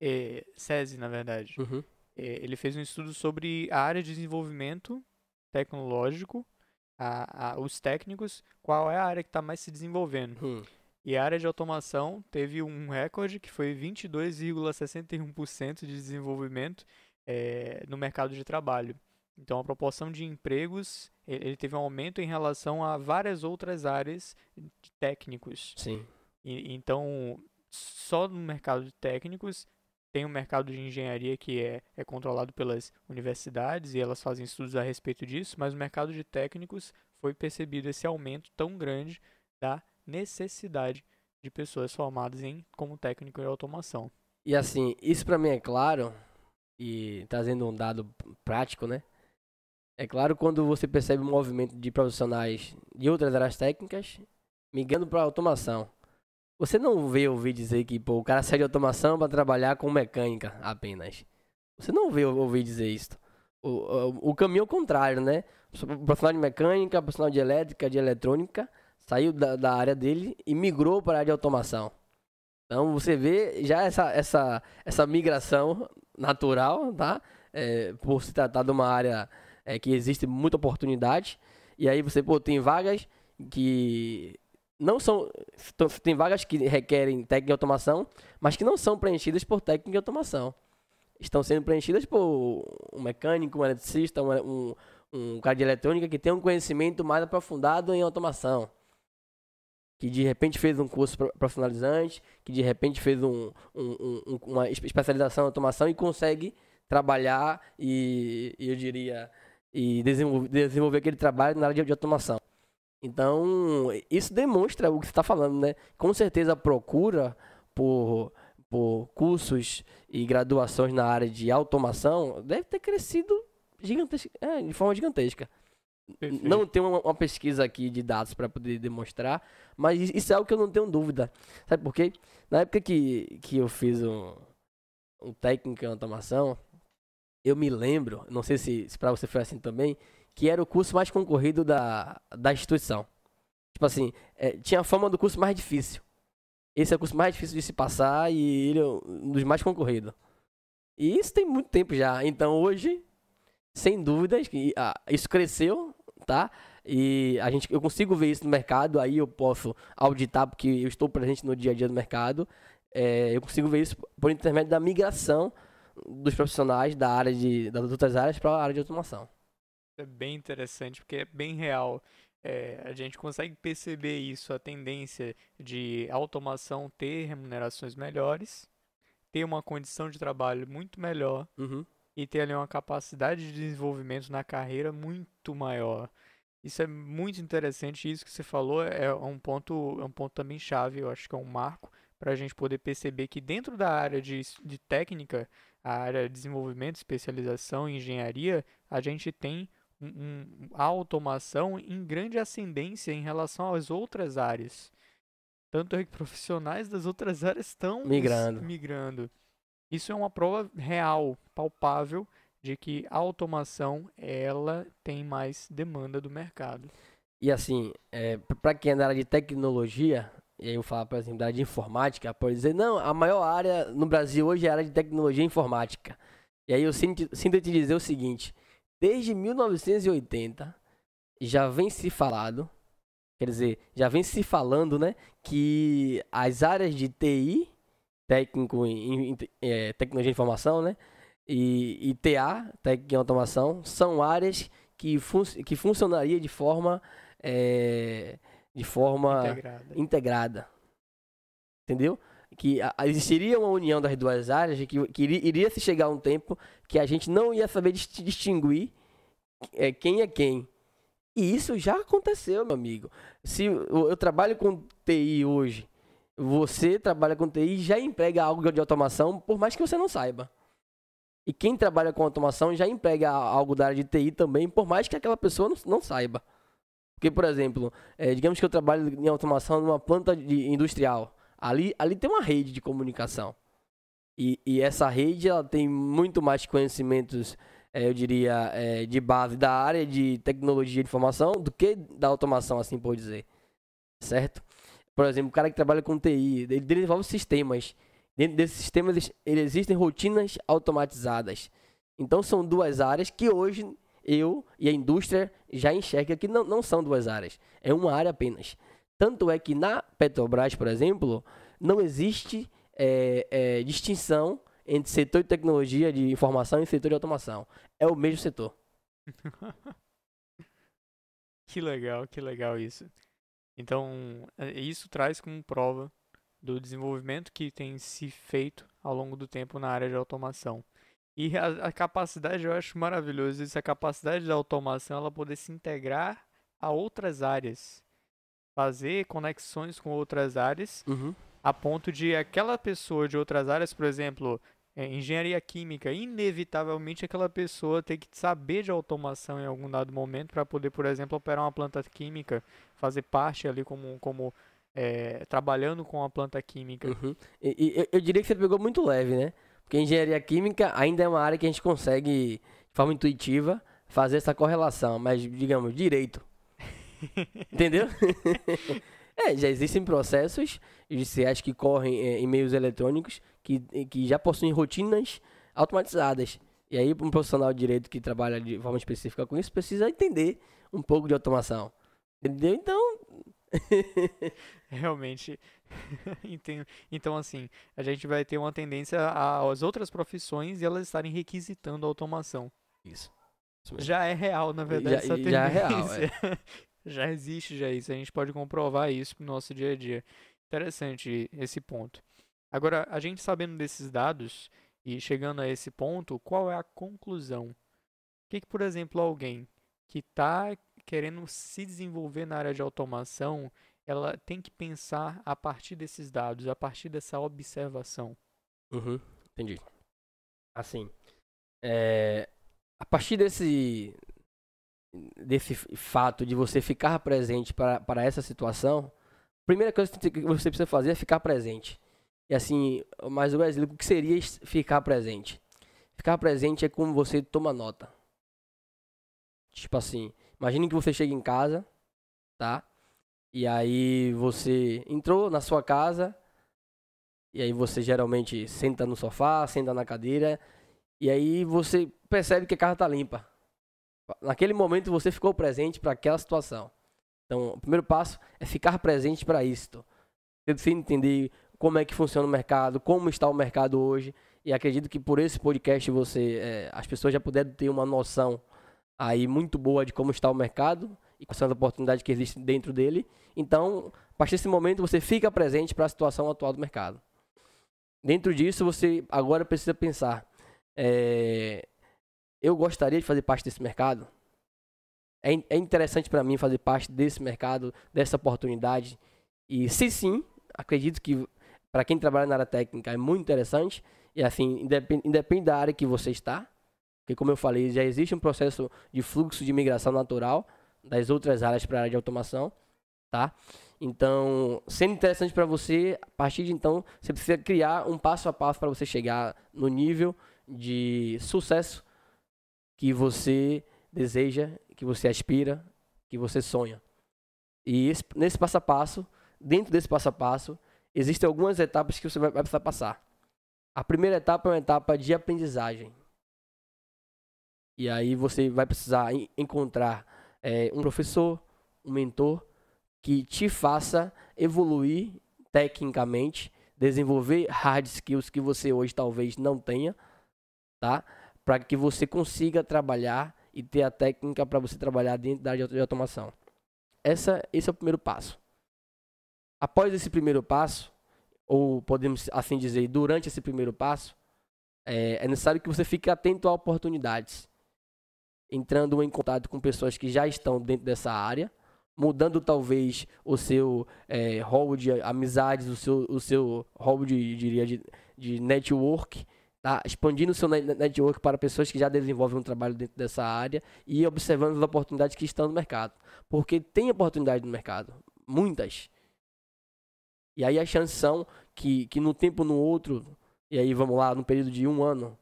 é, SESI, na verdade. Uhum. É, ele fez um estudo sobre a área de desenvolvimento tecnológico, a, a, os técnicos, qual é a área que está mais se desenvolvendo. Uhum. E a área de automação teve um recorde que foi 22,61% de desenvolvimento é, no mercado de trabalho. Então, a proporção de empregos ele teve um aumento em relação a várias outras áreas de técnicos. Sim. E, então, só no mercado de técnicos tem o um mercado de engenharia que é, é controlado pelas universidades e elas fazem estudos a respeito disso, mas no mercado de técnicos foi percebido esse aumento tão grande da necessidade de pessoas formadas em como técnico em automação. E assim, isso para mim é claro e trazendo um dado prático, né? É claro quando você percebe um movimento de profissionais de outras áreas técnicas migrando para automação. Você não vê ouvir dizer que pô, o cara sai de automação para trabalhar com mecânica apenas. Você não vê ouvir dizer isso. O, o, o caminho é o contrário, né? O profissional de mecânica, profissional de elétrica, de eletrônica, saiu da, da área dele e migrou para a área de automação. Então você vê já essa, essa, essa migração natural, tá? É, por se tratar de uma área é que existe muita oportunidade. E aí você pô, tem vagas que não são. Tem vagas que requerem técnica de automação, mas que não são preenchidas por técnica de automação. Estão sendo preenchidas por um mecânico, um eletricista, um, um, um cara de eletrônica que tem um conhecimento mais aprofundado em automação. Que de repente fez um curso profissionalizante, que de repente fez um, um, uma especialização em automação e consegue trabalhar e, eu diria, e desenvolver, aquele trabalho na área de automação. Então, isso demonstra o que você está falando, né? Com certeza a procura por, por cursos e graduações na área de automação deve ter crescido gigantesca, é, de forma gigantesca. Perfeito. Não tenho uma, uma, pesquisa aqui de dados para poder demonstrar, mas isso é algo que eu não tenho dúvida. Sabe por quê? Na época que, que eu fiz um, um técnico em automação, eu me lembro, não sei se, se para você foi assim também, que era o curso mais concorrido da, da instituição. Tipo assim, é, tinha a fama do curso mais difícil. Esse é o curso mais difícil de se passar e ele é um dos mais concorridos. E isso tem muito tempo já. Então hoje, sem dúvidas, ah, isso cresceu, tá? E a gente, eu consigo ver isso no mercado, aí eu posso auditar, porque eu estou presente no dia a dia do mercado. É, eu consigo ver isso por intermédio da migração dos profissionais da área de das outras áreas para a área de automação. É bem interessante porque é bem real. É, a gente consegue perceber isso, a tendência de automação ter remunerações melhores, ter uma condição de trabalho muito melhor uhum. e ter ali uma capacidade de desenvolvimento na carreira muito maior. Isso é muito interessante, isso que você falou é um ponto, é um ponto também chave, eu acho que é um marco para a gente poder perceber que dentro da área de, de técnica, a área de desenvolvimento, especialização, engenharia, a gente tem um, a automação em grande ascendência em relação às outras áreas. Tanto é que profissionais das outras áreas estão migrando. migrando. Isso é uma prova real, palpável, de que a automação ela tem mais demanda do mercado. E assim, é, para quem é da área de tecnologia, e aí eu falo, por exemplo, da área de informática, pode dizer, não, a maior área no Brasil hoje é a área de tecnologia e informática. E aí eu sinto, sinto te dizer o seguinte, desde 1980 já vem se falado, quer dizer, já vem se falando, né, que as áreas de TI, técnico em, em é, tecnologia de informação, né, e, e TA, técnico em automação, são áreas que, fun que funcionaria de forma é, de forma integrada. integrada. Entendeu? Que existiria uma união das duas áreas, que, que iria, se chegar um tempo que a gente não ia saber distinguir é, quem é quem. E isso já aconteceu, meu amigo. Se eu, trabalho com TI hoje, você trabalha com TI e já emprega algo de automação, por mais que você não saiba. E quem trabalha com automação já emprega algo da área de TI também, por mais que aquela pessoa não, não saiba. Porque, por exemplo, é, digamos que eu trabalho em automação numa planta de, industrial. Ali, ali tem uma rede de comunicação. E, e essa rede ela tem muito mais conhecimentos, é, eu diria, é, de base da área de tecnologia de informação do que da automação, assim por dizer. Certo? Por exemplo, o cara que trabalha com TI, ele desenvolve sistemas. Dentro desses sistemas existem rotinas automatizadas. Então são duas áreas que hoje eu e a indústria já enxerga que não, não são duas áreas, é uma área apenas. Tanto é que na Petrobras, por exemplo, não existe é, é, distinção entre setor de tecnologia de informação e setor de automação. É o mesmo setor. que legal, que legal isso. Então, é, isso traz como prova do desenvolvimento que tem se feito ao longo do tempo na área de automação. E a, a, capacidade, eu acho maravilhoso isso, a capacidade da automação, ela poder se integrar a outras áreas. Fazer conexões com outras áreas, uhum. a ponto de aquela pessoa de outras áreas, por exemplo, é, engenharia química, inevitavelmente aquela pessoa tem que saber de automação em algum dado momento para poder, por exemplo, operar uma planta química, fazer parte ali como, como é, trabalhando com a planta química. Uhum. E, e, eu diria que você pegou muito leve, né? Porque engenharia química ainda é uma área que a gente consegue, de forma intuitiva, fazer essa correlação, mas, digamos, direito. Entendeu? é, já existem processos judiciais que correm é, em meios eletrônicos que, que já possuem rotinas automatizadas. E aí, um profissional de direito que trabalha de forma específica com isso precisa entender um pouco de automação. Entendeu? Então, Realmente. então, assim, a gente vai ter uma tendência às outras profissões e elas estarem requisitando a automação. Isso. Isso já é real, na verdade, já, essa tendência. Já é real, é. Já existe já isso. A gente pode comprovar isso no nosso dia a dia. Interessante esse ponto. Agora, a gente sabendo desses dados e chegando a esse ponto, qual é a conclusão? O que, que por exemplo, alguém que está querendo se desenvolver na área de automação, ela tem que pensar a partir desses dados, a partir dessa observação. Uhum, entendi. Assim, é, a partir desse, desse fato de você ficar presente para, essa situação, a primeira coisa que você precisa fazer é ficar presente. E assim, mas Wesley, o que seria ficar presente? Ficar presente é como você toma nota. Tipo assim, Imagine que você chega em casa, tá? E aí você entrou na sua casa, e aí você geralmente senta no sofá, senta na cadeira, e aí você percebe que a casa tá limpa. Naquele momento você ficou presente para aquela situação. Então, o primeiro passo é ficar presente para isto. Você entender como é que funciona o mercado, como está o mercado hoje. E acredito que por esse podcast você, é, as pessoas já puderam ter uma noção aí muito boa de como está o mercado e quais são as oportunidades que existem dentro dele. Então, a partir desse momento, você fica presente para a situação atual do mercado. Dentro disso, você agora precisa pensar é, eu gostaria de fazer parte desse mercado? É, é interessante para mim fazer parte desse mercado, dessa oportunidade? E se sim, acredito que para quem trabalha na área técnica é muito interessante. E assim, independe, independe da área que você está, porque como eu falei, já existe um processo de fluxo de migração natural das outras áreas para a área de automação, tá? Então, sendo interessante para você, a partir de então, você precisa criar um passo a passo para você chegar no nível de sucesso que você deseja, que você aspira, que você sonha. E esse, nesse passo a passo, dentro desse passo a passo, existem algumas etapas que você vai, vai precisar passar. A primeira etapa é uma etapa de aprendizagem. E aí você vai precisar encontrar é, um professor, um mentor, que te faça evoluir tecnicamente, desenvolver hard skills que você hoje talvez não tenha, tá? Para que você consiga trabalhar e ter a técnica para você trabalhar dentro da área de automação. Essa, esse é o primeiro passo. Após esse primeiro passo, ou podemos assim dizer, durante esse primeiro passo, é, é necessário que você fique atento a oportunidades, entrando em contato com pessoas que já estão dentro dessa área, mudando talvez o seu é, hall de amizades, o seu, o seu hall de, diria, de, de network, tá? expandindo o seu network para pessoas que já desenvolvem um trabalho dentro dessa área e observando as oportunidades que estão no mercado. Porque tem oportunidade no mercado, muitas. E aí as chances são que, que no tempo no outro, e aí vamos lá, no período de um ano,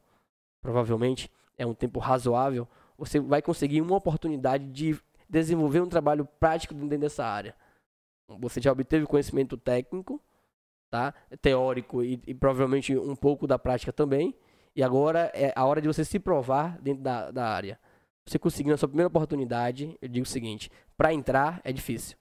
provavelmente, é um tempo razoável, você vai conseguir uma oportunidade de desenvolver um trabalho prático dentro dessa área. Você já obteve conhecimento técnico, tá? teórico e, e, provavelmente um pouco da prática também. E agora é a hora de você se provar dentro da, da área. Você conseguindo a sua primeira oportunidade, eu digo o seguinte: para entrar é difícil.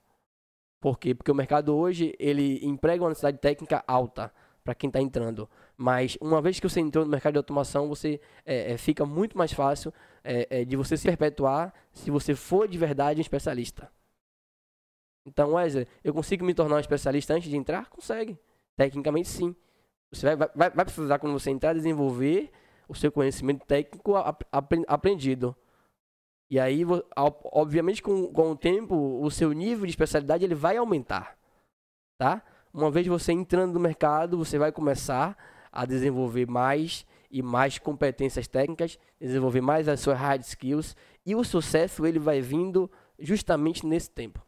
Por quê? Porque o mercado hoje ele emprega uma necessidade técnica alta para quem está entrando. Mas uma vez que você entrou no mercado de automação, você é, é, fica muito mais fácil é, é, de você se perpetuar se você for de verdade um especialista. Então, Wesley, eu consigo me tornar um especialista antes de entrar? Consegue. Tecnicamente, sim. Você vai, vai, vai precisar, quando você entrar, desenvolver o seu conhecimento técnico aprendido. E aí, obviamente, com, com o tempo, o seu nível de especialidade ele vai aumentar. Tá? Uma vez você entrando no mercado, você vai começar a desenvolver mais e mais competências técnicas, desenvolver mais as suas hard skills e o sucesso ele vai vindo justamente nesse tempo.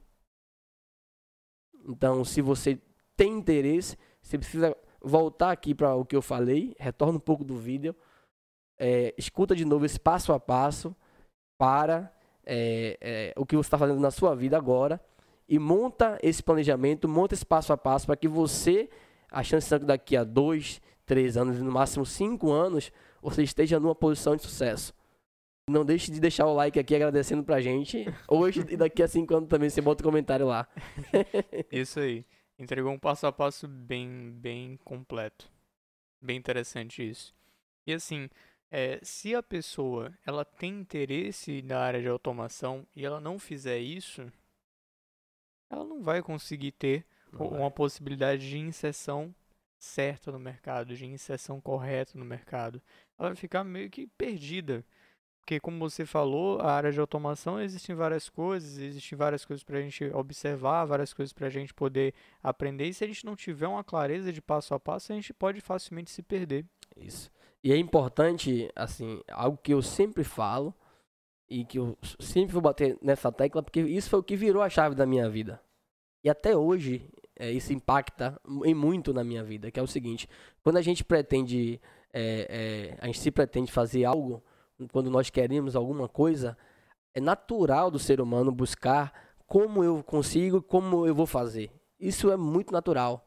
Então, se você tem interesse, você precisa voltar aqui para o que eu falei, retorna um pouco do vídeo, é, escuta de novo esse passo a passo para é, é, o que você está fazendo na sua vida agora e monta esse planejamento, monta esse passo a passo para que você, a chance de daqui a dois, três anos, no máximo cinco anos, você esteja numa posição de sucesso. Não deixe de deixar o like aqui agradecendo pra gente. Hoje e daqui a cinco anos também você bota o um comentário lá. Isso aí. Entregou um passo a passo bem, bem completo. Bem interessante isso. E assim, é, se a pessoa ela tem interesse na área de automação e ela não fizer isso, ela não vai conseguir ter não uma vai. possibilidade de inserção certa no mercado, de inserção correta no mercado. Ela vai ficar meio que perdida. Porque, como você falou, a área de automação existem várias coisas, existem várias coisas para a gente observar, várias coisas para a gente poder aprender. E se a gente não tiver uma clareza de passo a passo, a gente pode facilmente se perder. Isso. E é importante, assim, algo que eu sempre falo e que eu sempre vou bater nessa tecla, porque isso foi o que virou a chave da minha vida. E até hoje é, isso impacta em muito na minha vida, que é o seguinte, quando a gente pretende, é, é, a gente se pretende fazer algo, quando nós queremos alguma coisa, é natural do ser humano buscar como eu consigo, como eu vou fazer. Isso é muito natural.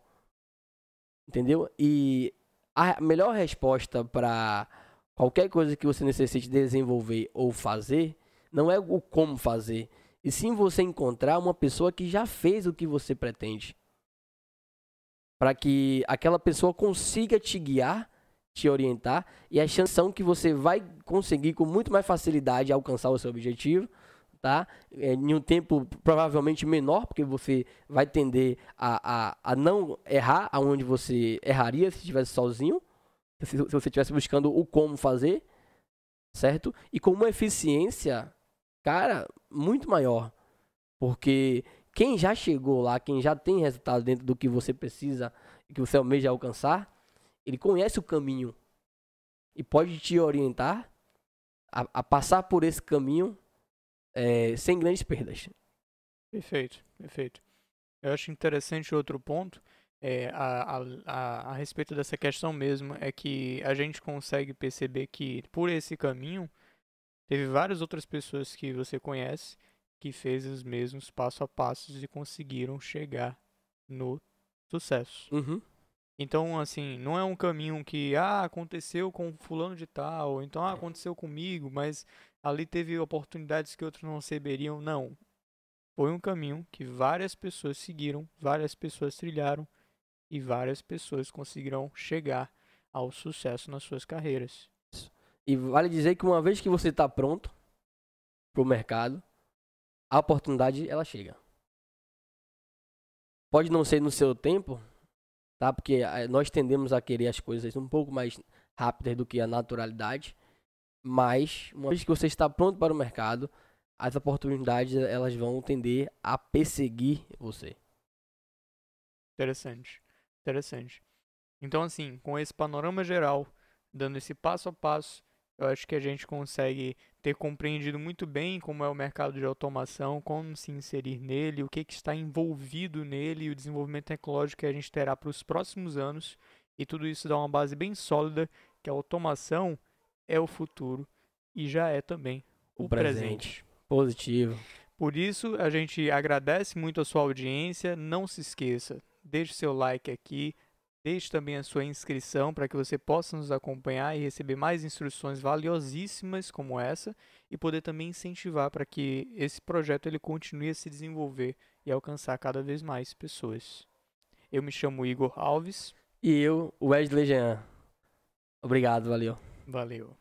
Entendeu? E a melhor resposta para qualquer coisa que você necessite desenvolver ou fazer não é o como fazer, e sim você encontrar uma pessoa que já fez o que você pretende para que aquela pessoa consiga te guiar, te orientar e a chance são que você vai conseguir com muito mais facilidade alcançar o seu objetivo, tá? É, em um tempo provavelmente menor, porque você vai tender a, a, a não errar aonde você erraria se estivesse sozinho, se, se você estivesse buscando o como fazer, certo? E com uma eficiência, cara, muito maior. Porque quem já chegou lá, quem já tem resultado dentro do que você precisa que você almeja alcançar, ele conhece o caminho e pode te orientar a, a passar por esse caminho é, sem grandes perdas. Perfeito, perfeito. Eu acho interessante outro ponto é, a, a, a, a respeito dessa questão mesmo, é que a gente consegue perceber que por esse caminho teve várias outras pessoas que você conhece que fez os mesmos passo a passos e conseguiram chegar no sucesso. Uhum. Então, assim, não é um caminho que, ah, aconteceu com fulano de tal, então, ah, aconteceu comigo, mas ali teve oportunidades que outros não receberiam. Não. Foi um caminho que várias pessoas seguiram, várias pessoas trilharam e várias pessoas conseguirão chegar ao sucesso nas suas carreiras. E vale dizer que uma vez que você está pronto para o mercado, a oportunidade ela chega. Pode não ser no seu tempo, tá? Porque eh, nós tendemos a querer as coisas um pouco mais rápidas do que a naturalidade. Mas uma vez que você está pronto para o mercado, as oportunidades elas vão tender a perseguir você. Interessante. Interessante. Então, assim, com esse panorama geral, dando esse passo a passo, eu acho que a gente consegue ter compreendido muito bem como é o mercado de automação, como se inserir nele, o que, que está envolvido nele e o desenvolvimento tecnológico que a gente terá para os próximos anos. E tudo isso dá uma base bem sólida que a automação é o futuro e já é também o, o presente. presente. Positivo. Por isso, a gente agradece muito a sua audiência. Não se esqueça, deixe seu like aqui, Deixe também a sua inscrição para que você possa nos acompanhar e receber mais instruções valiosíssimas como essa e poder também incentivar para que esse projeto ele continue a se desenvolver e alcançar cada vez mais pessoas. Eu me chamo Igor Alves. E eu, Wesley Jean. Obrigado, valeu. Valeu.